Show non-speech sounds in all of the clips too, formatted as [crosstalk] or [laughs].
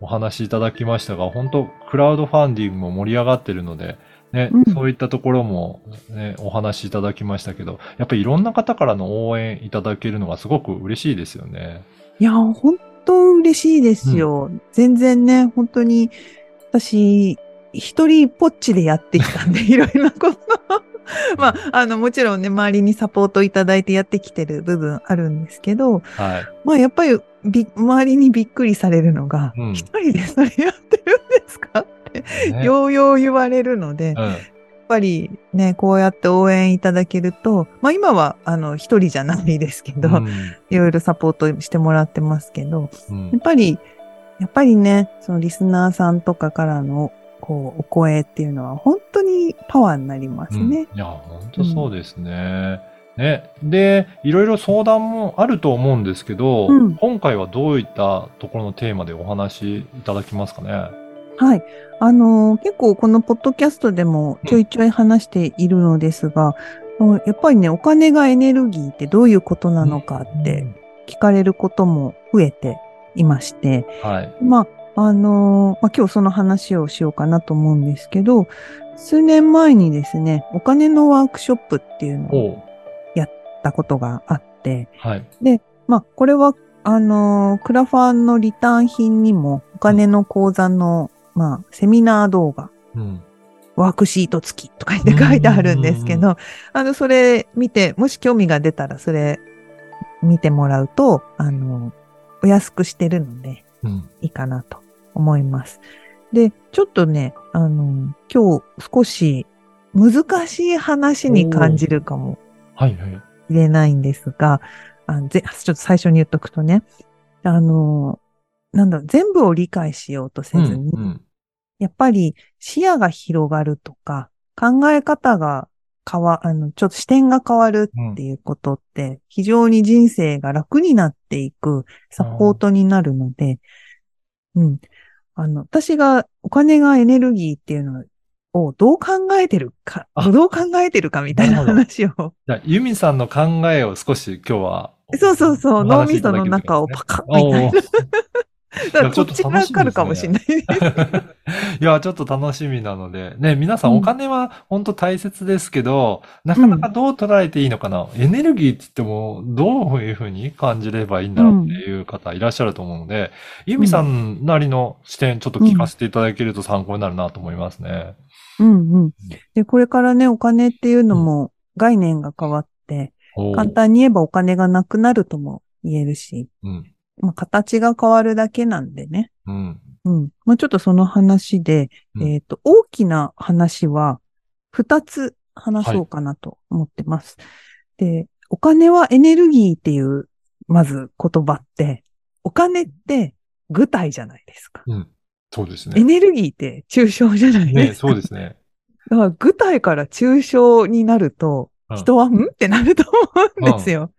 お話しいただきましたが、本当クラウドファンディングも盛り上がってるので、ね、うんそういったところも、ね、お話しいただきましたけど、やっぱりいろんな方からの応援いただけるのがすごく嬉しいですよね。いや、本当嬉しいですよ。全然ね、本当に、私、一人ぽっちでやってきたんで、[laughs] いろいろなこと。まあ、あの、もちろんね、周りにサポートいただいてやってきてる部分あるんですけど、はい。まあ、やっぱりび、周りにびっくりされるのがうん、一、人でそれやってるんですか？って、ね。[laughs] ようよう言われるので、うん。やっぱりね、こうやって応援いただけると、まあ今は、あの、一人じゃないですけど、うん。いろいろサポートしてもらってますけど、うん。やっぱり、やっぱりね、そのリスナーさんとかからの、こう、お声っていうのは本当にパワーになりますね。うんいや、本当そうですね。ね。で、いろいろ相談もあると思うんですけど、うん今回はどういったところのテーマでお話しいただきますかね？はい。あのー結構このポッドキャストでもちょいちょい話しているのですが、うんやっぱりね、お金がエネルギーってどういうことなのかって聞かれることも増えていまして、はい。まあ、あのーまあ、今日その話をしようかなと思うんですけど、数年前にですね、お金のワークショップっていうのをやったことがあって、はい。まあ、これは、あのークラファンのリターン品にもお金の講座の、まあ、セミナー動画、うん。ワークシート付きとか言って書いてあるんですけうんど、あの、それ見て、もし興味が出たらそれ見てもらうと、あの、お安くしてるので、うん。いいかなと思います。で、ちょっとね、あの、今日少し難しい話に感じるかもはいはい。しれないんですが、あぜちょっと最初に言っとくとね、あの、なんだろう、全部を理解しようとせずに、うんうんやっぱり視野が広がるとか、考え方が変わ、あの、ちょっと視点が変わるっていうことって、非常に人生が楽になっていくサポートになるので、うん。あの、私がお金がエネルギーっていうのをどう考えてるか、あどう考えてるかみたいな話を、じゃあ、ユミさんの考えを少し今日は。そうそうそう、お脳みその中をパカッみたいな。[laughs] だからちょっこっちがと楽しみですね。わかるかもしれないです。[laughs] いや、ちょっと楽しみなので、ね、皆さんうん。お金は本当大切ですけど、なかなかどう捉えていいのかな、エネルギーって言っても、どういうふうに感じればいいんだろうっていう方いらっしゃると思うので、ユミさんなりの視点ちょっと聞かせていただけると参考になるなと思いますね。うんうん。で、これからね、お金っていうのも概念が変わって、簡単に言えばお金がなくなるとも言えるし、うん。まあ、形が変わるだけなんでね。うん。うん。まあ、ちょっとその話で、うんえっ、と、大きな話は二つ話そうかなと思ってます。で、お金はエネルギーっていう、まず言葉って、お金って具体じゃないですか。うん。そうですエね。ネルギーって抽象じゃないね、ですか。そうですね。だから具体から抽象になると、うん人は、ん？ってなると思うんですよ。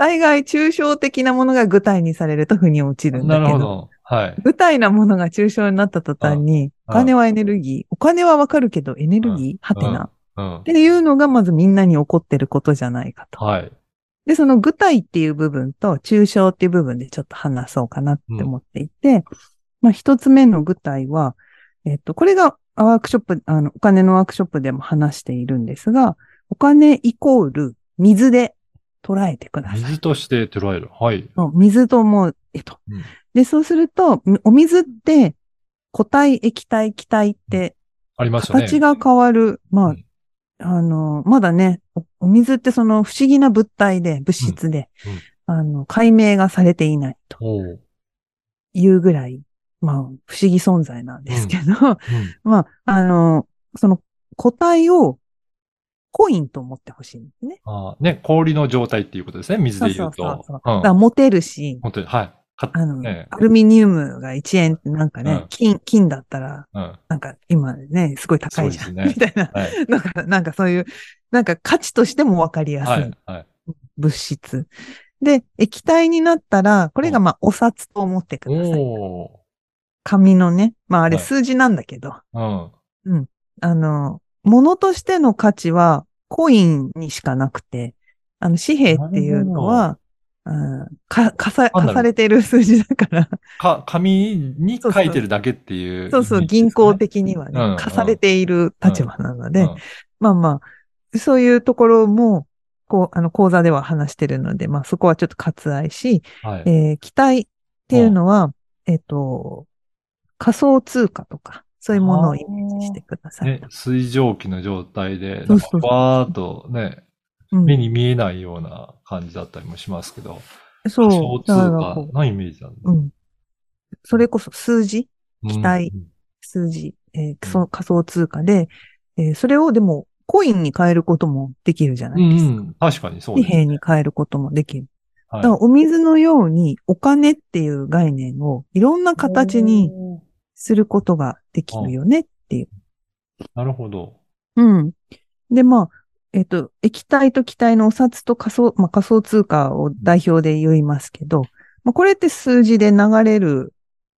大概抽象的なものが具体にされると腑に落ちうん。るんだけど、なるほど。はい。具体なものが抽象になった途端に、うんお金はエネルギー、お金はわかるけどエネルギー？はてな。うんっ。ていうのがまずみんなに起こってることじゃないかと。はい。で、その具体っていう部分と抽象っていう部分でちょっと話そうかなって思っていて、まあ一つ目の具体は、えっと、これがワークショップ、あの、お金のワークショップでも話しているんですが、お金イコール水で捉えてください。水として捉える。はい。水と思う、えっと。うんで、そうすると、お水って固体、液体、気体ってありますよね。形が変わる。まあうん、あの、まだねお、お水ってその不思議な物体で、物質で、うんあの、解明がされていないというぐらい、まあ、不思議存在なんですけど、うん。[laughs] まあ、あの、その固体をコインと思ってほしいんですね。あーね、氷の状態っていうことですね。水で言うと。そうそうそうそううんだから持てるし、本当に、はい。かあの、ねアルミニウムが1円ってなんかね、うん金、金だったら、うん。なんか今ね、すごい高いじゃん。ねみたいな。はい。なんか、なんかそういう、なんか価値としてもわかりやすはいい。はい。物質。で、液体になったら、これがまあお札と思ってください。お紙のね。まああれはい数字なんだけど、ー。うん。あの、物としての価値はコインにしかなくて、あの紙幣っていうのは、うん、か、かさ、かされてる数字だから、か、紙に書いてるだけっていう、そうそう、銀行的にはね、うんうん。課されている立場なので、うん。まあまあ、そういうところも、こう、あの、講座では話してるので、まあそこはちょっと割愛し、はい。えー期待っていうのは、えっ、と、仮想通貨とか、そういうものをイメージしてくださいね。、水蒸気の状態で、なんーっとね、うん目に見えないような感じだったりもしますけど、そう。仮想通だからこ貨のイメージなんだ。ううん。それこそ数字？うん期待数字、えーそ仮想通貨で、えーそれをでも、コインに変えることもできるじゃなういですか。んうん。確かにそう紙です、ね。幣に変えることもできる。はいだからお水のようにお金っていう概念をいろんな形にすることができるよねっていう。なるほど。うん。で、まあ、えっ、と、液体と気体のお札と仮想、まあ、仮想通貨を代表で言いますけど、まあ、これって数字で流れる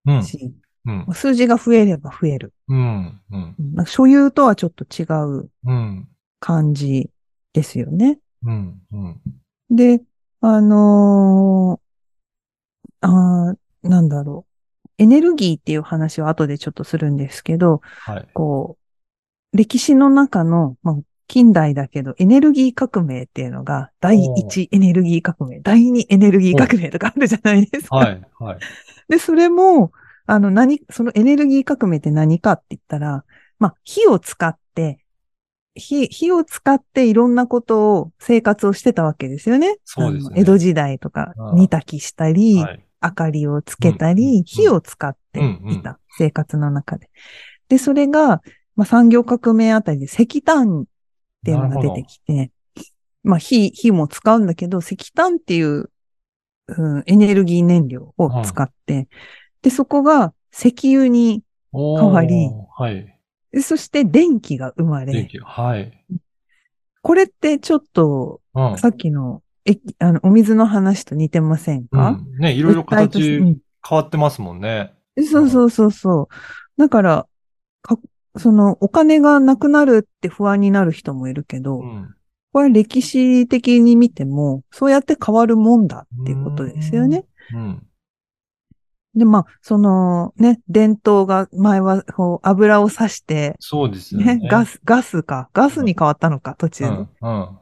うん。し、うん。数字が増えれば増える。うん。うん。うんなんか所有とはちょっと違ううん。感じですよね。うん。うん。で、あのーあーなんだろう。エネルギーっていう話は後でちょっとするんですけど、はい。こう、歴史の中の、まあ、近代だけど、エネルギー革命っていうのが、第一エネルギー革命、第二エネルギー革命とかあるじゃないですか。はい。はい。[laughs] で、それも、あの、何、そのエネルギー革命って何かって言ったら、まあ、火を使って、火、火を使っていろんなことを、生活をしてたわけですよね。そうですね江戸時代とか煮炊きしたり、はい。明かりをつけたり、火を使っていた、生活の中で。で、それが、まあ、産業革命あたりで石炭っていうのが出てきて、まあ、火、火も使うんだけど、石炭っていう、うん、エネルギー燃料を使って、で、そこが石油に、変わりはい。でそして電気が生まれ、電気。はい。これってちょっと、うん。さっきの、え、あの、お水の話と似てませんうか、ん。ね、いろいろ形変わってますもんね。うんそうそうそうそう。だから、かその、お金がなくなるって不安になる人もいるけど、うん。これ歴史的に見ても、そうやって変わるもんだっていうことですよね。うん。で、まあ、そのね、伝統が前はこう油を刺して、そうですよね。ね、ガス、ガスか、ガスに変わったのか、途中で。うん。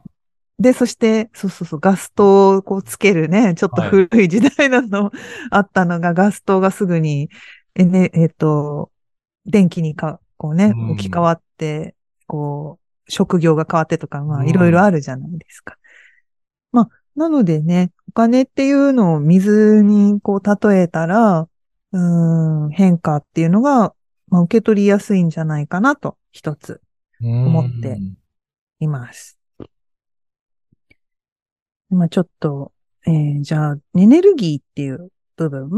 うん。で、そして、そうそうそう、ガス灯をこうつけるね、ちょっと古い時代なの、あったのが、ガス灯がすぐに、えね、えっ、と、電気にか、こうねうん、置き換わって、こう、職業が変わってとか、まあ、うんいろいろあるじゃないですか。まあ、なのでね、お金っていうのを水にこう例えたら、うーん、変化っていうのが、まあ、受け取りやすいんじゃないかなと、一つ、思ってうんいます。まあちょっと、えーじゃあ、エネルギーっていう部分、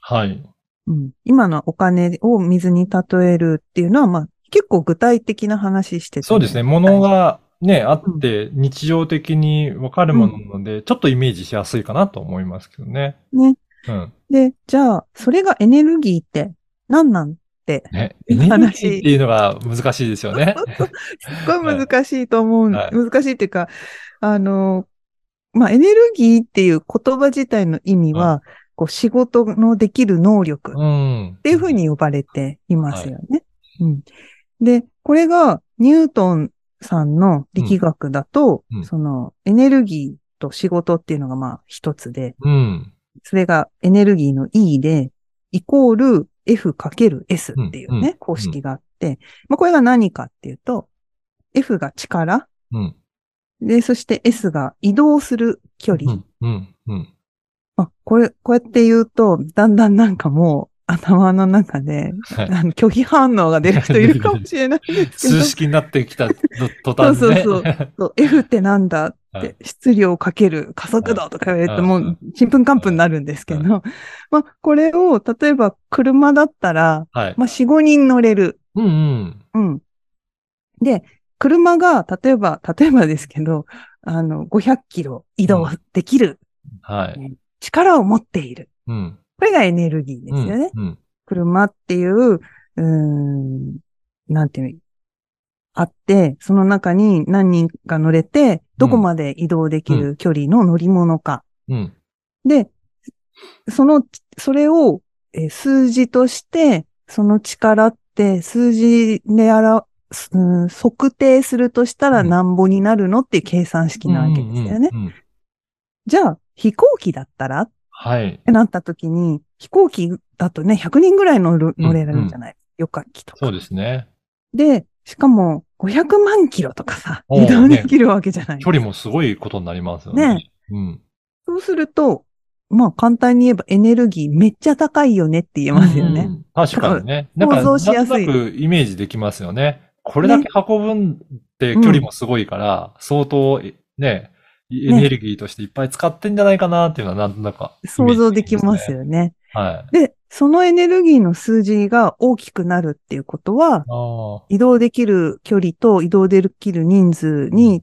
はい。うん、今のお金を水に例えるっていうのは、まあ結構具体的な話しててそうですね。ものがね、あって、日常的にわかるものなので、ちょっとイメージしやすいかなと思いますけどね。ね。うん。で、じゃあ、それがエネルギーって何なんて、ね。エネルギーっていうのが難しいですよね。[laughs] すっごい難しいと思う、はい難しいっていうか、あの、まあエネルギーっていう言葉自体の意味は、こう仕事のできる能力うん。っていうふうに呼ばれていますよね。うん。で、これがニュートンさんの力学だと、そのエネルギーと仕事っていうのがまあ一つで、うん。それがエネルギーの E で、イコール F かける S っていうね、公式があって、まあこれが何かっていうと、F が力、うん。で、そして S が移動する距離。うん。うん。うん。あ、これ、こうやって言うと、だんだんなんかもう、頭の中で、はいあの拒否反応が出る人いるかもしれないですけど数。式になってきた途端にね。そうそうそう [laughs] F ってなんだっはて、質量かける加速度とか言われて、はいもう、ちんぷんかんぷんになるんですけど、まあ、これを、例えば車だったら、はい。まあ、4、5人乗れる。うんうん。うん。で、車が、例えば、例えばですけど、あの、500キロ移動できるはい。力を持っている。うん。これがエネルギーですよね。うん。車っていう、うーん、なんていうの、あって、その中に何人か乗れて、どこまで移動できる距離の乗り物か。うん。で、その、それを、えー数字として、その力って数字であら、うん測定するとしたらうんなんぼになるのっていう計算式なわけですよね。うんうんうんじゃあ、飛行機だったら？はい。ってなった時に、飛行機だとね、100人ぐらい乗る、乗れるんじゃない、旅客機とか。そうですね。で、しかも、500万キロとかさ、移動できるわけじゃない。距離もすごいことになりますよね。ねうん。そうすると、まあ簡単に言えばエネルギーめっちゃ高いよねって言えますよね。うん確かにね。なんか、想像しやすいなんとなくイメージできますよね。これだけ運ぶんって距離もすごいから、相当、ね、エネルギーとしていっぱい使ってんじゃないかなっていうのはなんとなくイメージ想像できますね。よね。はい。で、そのエネルギーの数字が大きくなるっていうことは。移動できる距離と移動できる人数に、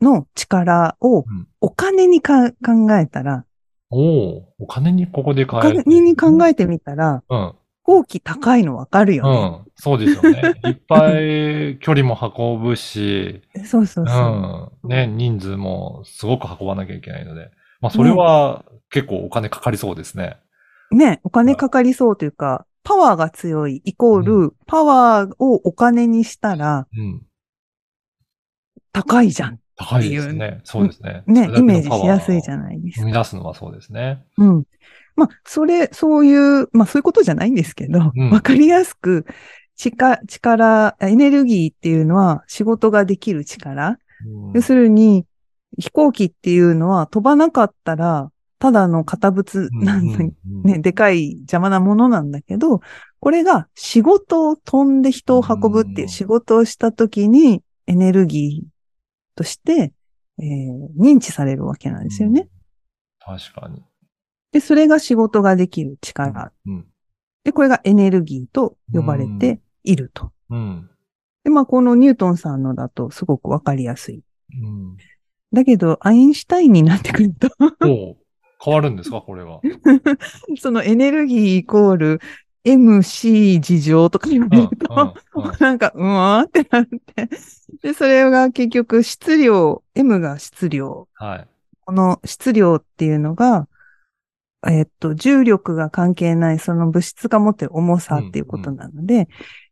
の力をうんお金にか考えたら、おおお金にここでお変える。金に考えてみたら、うん。飛行機高いのわかるよね。うん。そうですよね。[laughs] いっぱい距離も運ぶし、そうそうそう。うん。ね、人数もすごく運ばなきゃいけないので。まあ、それは結構お金かかりそうですね。ね、お金かかりそうというか、パワーが強いイコール、パワーをお金にしたらうん。高いじゃん。高いですね。そうですね。ね、イメージしやすいじゃん。ないですか。生み出すのはそうですね。うん。まあ、それ、そういう、まあそういうことじゃないんですけど、わ、うんかりやすく、力、力、エネルギーっていうのは仕事ができる力。うん要するに、飛行機っていうのは飛ばなかったら、ただの堅物なんだ、うんね、でかい邪魔なものなんだけど、これが仕事を飛んで人を運ぶっていう仕事をしたときにエネルギーとして、えー認知されるわけなんですよね。確かに。で、それが仕事ができる力。うん。で、これがエネルギーと呼ばれていると。うん。で、まあ、このニュートンさんのだとすごくわかりやすい。うん。だけど、アインシュタインになってくると、変わるんですか？これは。[laughs] そのエネルギーイコール MC 事情とか言われると、なんか、うわーってなって。で、それが結局質量、M が質量。はい。この質量っていうのが、えっと、重力が関係ないその物質が持ってる重さっていうことなので、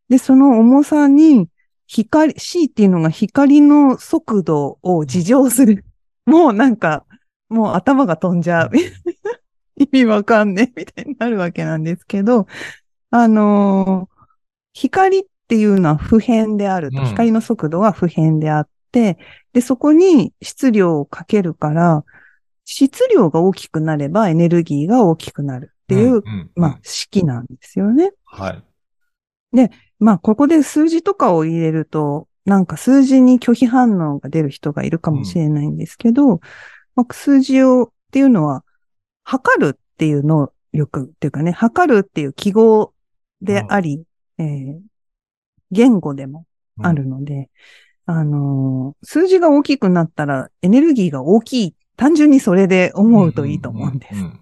で、その重さに光、C っていうのが光の速度を事情する。もうなんか、もう頭が飛んじゃう。[laughs] 意味わかんねえみたいになるわけなんですけど、あのー光っていうのは不変であると。うん光の速度は不変であって、で、そこに質量をかけるから、質量が大きくなればエネルギーが大きくなるっていう、んんまあ、式なんですよね。はい。まあ、ここで数字とかを入れると、なんか数字に拒否反応が出る人がいるかもしれないんですけど、まあ、数字をっていうのは、測るっていう能力っていうかね、測るっていう記号であり、えー言語でもあるので、あのー数字が大きくなったらエネルギーが大きい。単純にそれで思うといいと思うんです。うん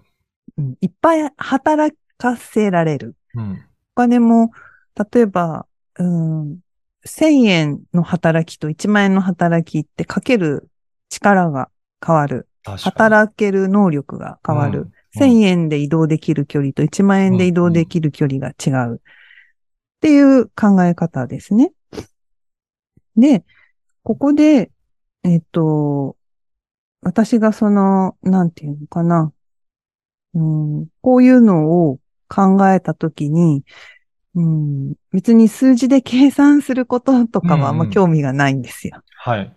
うんいっぱい働かせられる。うんうんお金も、例えば、うん、1000円の働きと1万円の働きってかける力が変わる。働ける能力が変わる。うん1000円で移動できる距離と1万円で移動できる距離が違う。っていう考え方ですね。で、ここで、えっと、私がその、なんていうのかな。うん、こういうのを考えたときに、うん、別に数字で計算することとかはあんま興味がないんですよ。はい。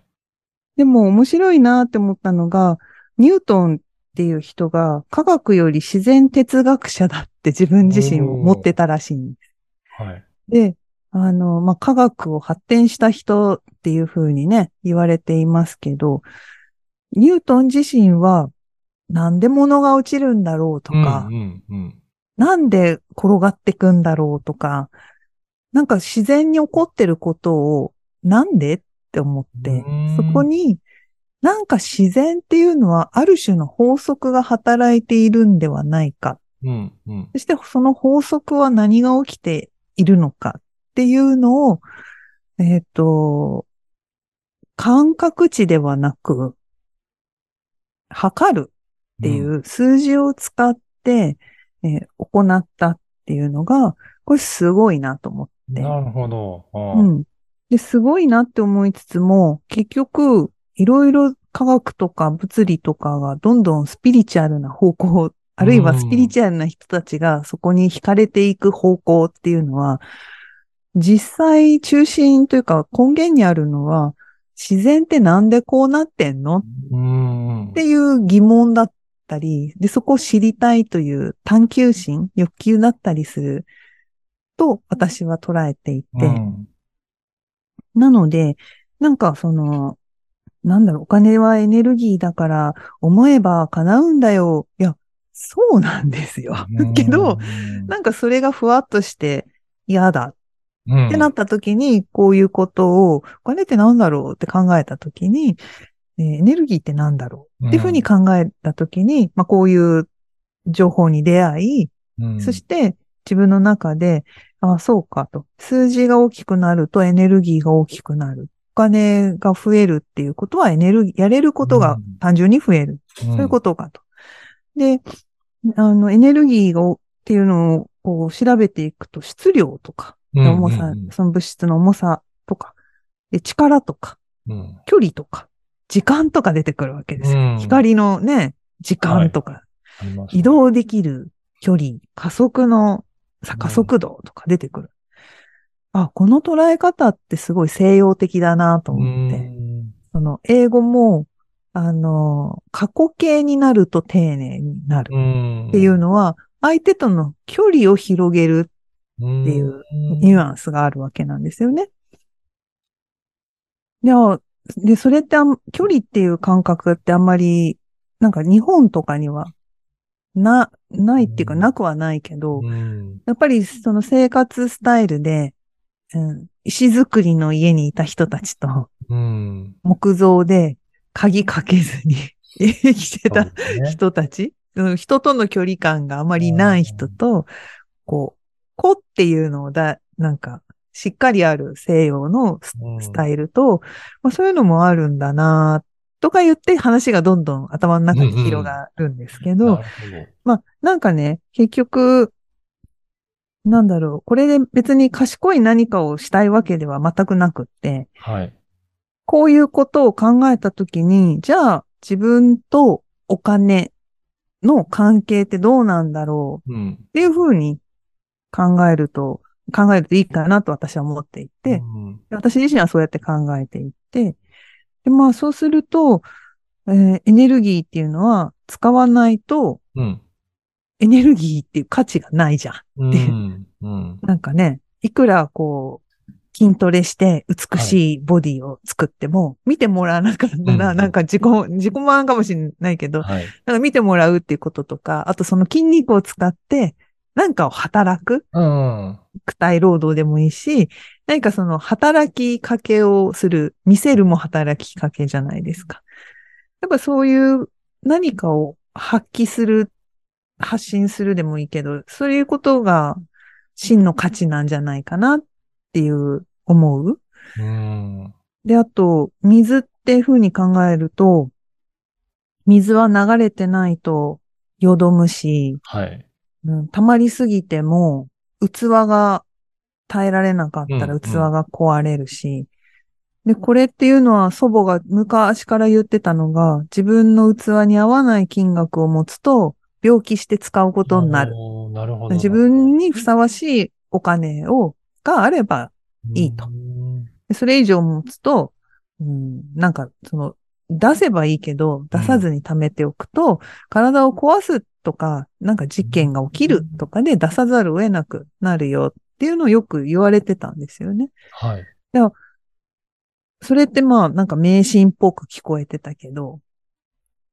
でも面白いなって思ったのが、ニュートンっっていう人が科学より自然哲学者だって自分自身を持ってたらしいんです。はい。で、あの、まあ、科学を発展した人っていうふうにね、言われていますけど、ニュートン自身は、なんで物が落ちるんだろうとか、うんうんうん。なんで転がってくんだろうとか、なんか自然に起こってることを、なんでって思ってそこに、なんか自然っていうのはある種の法則が働いているんではないか。うんうん。そしてその法則は何が起きているのかっていうのを、えっ、と、感覚値ではなく、測るっていう数字を使って、えー行ったっていうのが、これすごいなと思って。なるほど。うん。で、すごいなって思いつつも、結局、いろいろ科学とか物理とかがどんどんスピリチュアルな方向、あるいはスピリチュアルな人たちがそこに惹かれていく方向っていうのは、実際中心というか根源にあるのは、自然ってなんでこうなってんの？っ。ていう疑問だったり、で、そこを知りたいという探求心、欲求だったりすると私は捉えていて、うんなので、なんかその、なんだろう、お金はエネルギーだから思えば叶うんだよ。いや、そうなんですよ。けど、なんかそれがふわっとして嫌だうん、ってなった時に、こういうことを、お金ってなんだろうって考えた時に、えーエネルギーってなんだろうっていうふうに考えた時に、まあこういう情報に出会い、うんそして自分の中で、あそうかと。数字が大きくなるとエネルギーが大きくなる。お金が増えるっていうことはエネルギー、やれることがうん単純に増える。そういうことかと。で、あの、エネルギーがおっていうのをこう調べていくと質量とか、うん重さ、うんその物質の重さとか、で力とか、うん。距離とか、時間とか出てくるわけですよ。うん。光のね、時間とか、ありました移動できる距離、加速の加速度とか出てくる。あ、この捉え方ってすごい西洋的だなと思って。うん。その英語も、あの、過去形になると丁寧になる。うん。っていうのは、相手との距離を広げるっていうニュアンスがあるわけなんですよね。いや、で、それって距離っていう感覚ってあんまり、なんか日本とかには、な、ないっていうかうん。なくはないけど、うん。やっぱりその生活スタイルで、うん、石造りの家にいた人たちとうん。木造で鍵かけずに生きてた人たち、うん人との距離感があまりない人と、こう、子っていうのをだ、なんか、しっかりある西洋のスタイルと、まあ、そういうのもあるんだなとか言って話がどんどん頭の中に広がるんですけど、なるほどまあ、なんかね、結局、なんだろう、これで別に賢い何かをしたいわけでは全くなくって、はい。こういうことを考えたときに、じゃあ自分とお金の関係ってどうなんだろううん。っていうふうに考えると、考えるといいかなと私は思っていて、うん私自身はそうやって考えていて、でまあそうすると、えーエネルギーっていうのは使わないとうん。エネルギーっていう価値がないじゃん。うん。うん。なんかね、いくらこう、筋トレして美しいボディを作っても、見てもらわなかったら、うんなんか自己、自己満かもしれないけど、はい。なんか見てもらうっていうこととか、あとその筋肉を使って、なんかを働く、うん。肉体労働でもいいし、何かその働きかけをする、見せるも働きかけじゃないですか。やっぱそういう何かを発揮する、発信するでもいいけど、そういうことが真の価値なんじゃないかなっていう思う。うん。で、あと、水って風に考えると、水は流れてないとよどむし、はい。うん、溜まりすぎても、器が耐えられなかったうんら器が壊れるし、で、これっていうのは祖母が昔から言ってたのが、自分の器に合わない金額を持つと、病気して使うことになる。なるほど。自分にふさわしいお金を、があればいいとそれ以上持つと、うん、なんか、その、出せばいいけど、出さずに貯めておくと、体を壊すとか、なんか事件が起きるとかで出さざるを得なくなるよっていうのをよく言われてたんですよね。はい。それってまあなんか迷信っぽく聞こえてたけど、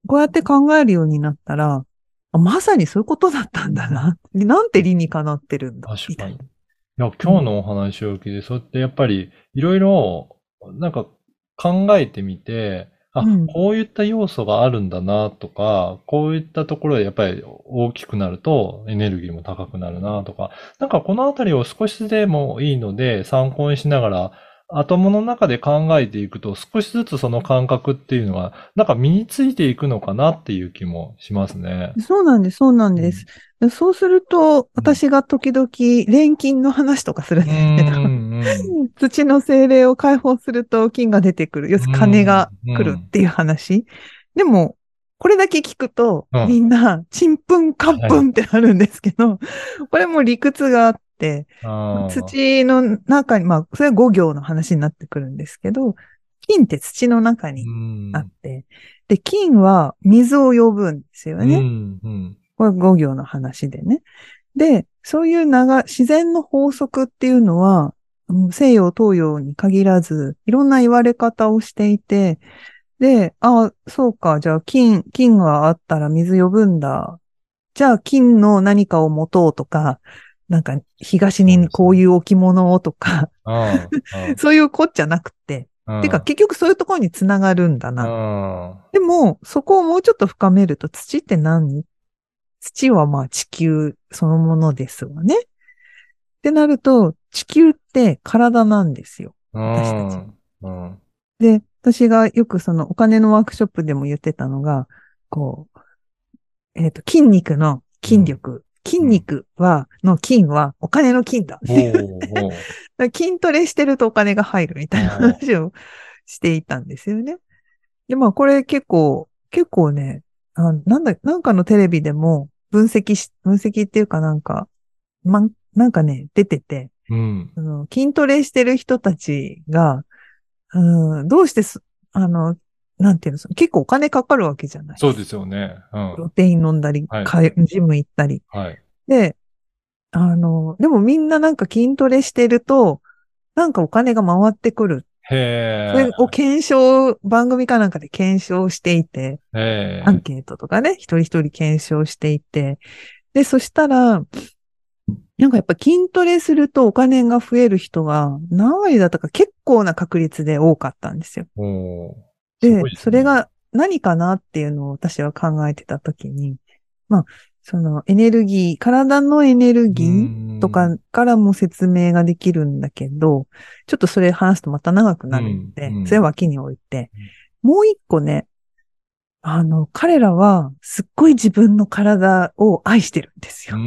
こうやって考えるようになったら、あまさにそういうことだったんだな。[laughs] なんて理にかなってるんだ。確かに。い。や、今日のお話を聞いて、そうやってやっぱりいろいろなんか考えてみて、あ、うんこういった要素があるんだなとか、こういったところでやっぱり大きくなるとエネルギーも高くなるなとか、なんかこのあたりを少しでもいいので参考にしながら、頭の中で考えていくと少しずつその感覚っていうのが、なんか身についていくのかなっていう気もしますね。そうなんです、そうなんです。そうすると、私が時々錬金の話とかするんうですけど、んうん土の精霊を解放すると金が出てくる。要するに金が来るっていう話。でも、これだけ聞くと、うんみんな、ちんぷんかんぷんってなるんですけど、これも理屈があって、土の中に、まあ、それは五行の話になってくるんですけど、金って土の中にうんあって、で、金は水を呼ぶんですよね。うんうんこれ五行の話でね。で、そういう長、自然の法則っていうのは、うん西洋、東洋に限らず、いろんな言われ方をしていて、で、あそうか、じゃあ金、金があったら水呼ぶんだ。じゃあ金の何かを持とうとか、なんか東にこういう置物をとか、[laughs] そういうこっちゃなくて。てか結局そういうところにつながるんだな。あでも、そこをもうちょっと深めると土って何？土はまあ地球そのものですわね。ってなると、地球って体なんですよ。ー私たちうんうんで、私がよくそのお金のワークショップでも言ってたのが、こう、えっ、と、筋肉の筋力。筋肉は、の筋はお金の筋だ。[laughs] 筋トレしてるとお金が入るみたいな話をしていたんですよね。で、まあこれ結構、結構ね、あなんだ、なんかのテレビでも分析し、分析っていうかなんか、ま、なんかね、出てて、うん。あの筋トレしてる人たちが、うん、どうしてす、あの、なんていうの、結構お金かかるわけじゃない。そうですよね。うんプ。ロテイン飲んだり、はいジム行ったり。はい。で、あの、でもみんななんか筋トレしてると、なんかお金が回ってくる。へそれを検証、番組かなんかで検証していて、アンケートとかね、一人一人検証していて、で、そしたら、なんかやっぱ筋トレするとお金が増える人が何割だったか結構な確率で多かったんですよ。で、ね。それが何かなっていうのを私は考えてたときに、まあ、そのエネルギー、体のエネルギーとかからも説明ができるんだけど、ちょっとそれ話すとまた長くなるんで、それは脇に置いて、もう一個ね、あの、彼らはすっごい自分の体を愛してるんですうよ。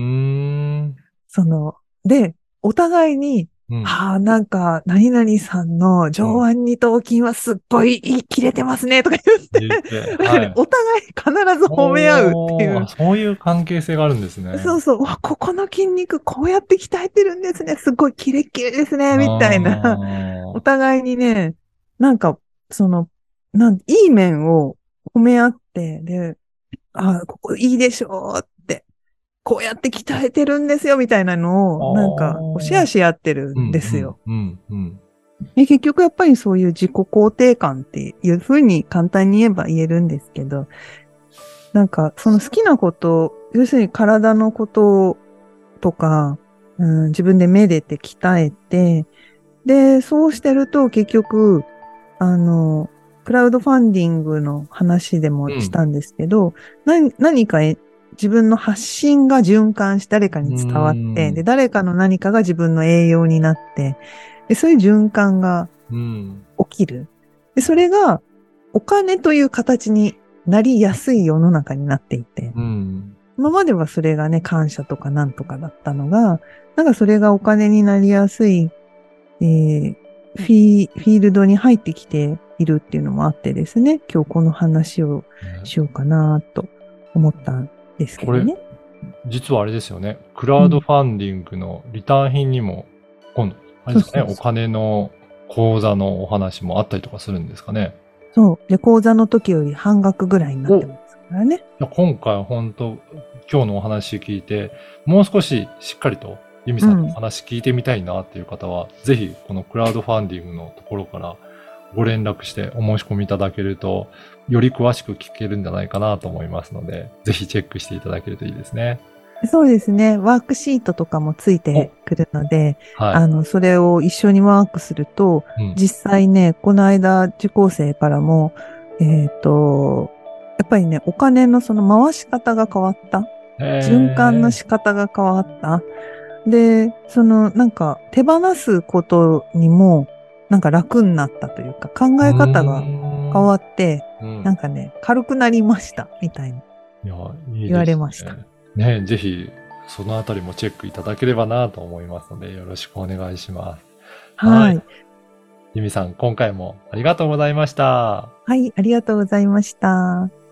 その、で、お互いに、うんはあ、なんか、何々さんの上腕二頭筋はすっごい切れてますね、とか言って、[laughs] お互い必ず褒め合うっていう。そういう関係性があるんですね。そうそう。わ、ここの筋肉こうやって鍛えてるんですね。すごいキレッキレですね。みたいな。なお互いにね、なんか、その、なん、いい面を褒め合って、で、あ、ここいいでしょうこうやって鍛えてるんですよ、みたいなのを、なんか、シェアし合ってるんですよ。。結局やっぱりそういう自己肯定感っていうふうに簡単に言えば言えるんですけど、なんかその好きなこと、要するに体のこととか、うん、自分でめでて鍛えて、で、そうしてると結局、あの、クラウドファンディングの話でもしたんですけど、何何かえ自分の発信が循環し誰かに伝わっうて、んで、誰かの何かが自分の栄養になって、で、そういう循環がうん。起きる。で、それがお金という形になりやすい世の中になっていて、うん。今まではそれがね、感謝とかなんとかだったのが、なんかそれがお金になりやすい、えーフィーフィールドに入ってきているっていうのもあってですね、今日この話をしようかなと思ったんですけどね。実はあれですよね。クラウドファンディングのリターン品にも、今度、あれですかね、お金の口座のお話もあったりとかするんですかね。そう。で、講座の時より半額ぐらいになってますからね。いや今回本当今日のお話聞いて、もう少ししっかりとユミさんのお話聞いてみたいなっていう方は、ぜひこのクラウドファンディングのところからご連絡してお申し込みいただけると、より詳しく聞けるんじゃないかなと思いますので、ぜひチェックしていただけるといいですね。そうですね。ワークシートとかもついてくるので、はい。あの、それを一緒にワークすると、うん実際ね、この間、受講生からも、えっ、と、やっぱりね、お金のその回し方が変わった。循環の仕方が変わった。で、その、なんか、手放すことにも、なんか楽になったというか、考え方が変わって、うんなんかね、軽くなりました、みたいな。いや、いいですね言われました。ね、ぜひ、そのあたりもチェックいただければなと思いますので、よろしくお願いします。ははいい。ゆみさん、今回もありがとうございました。はい、ありがとうございました。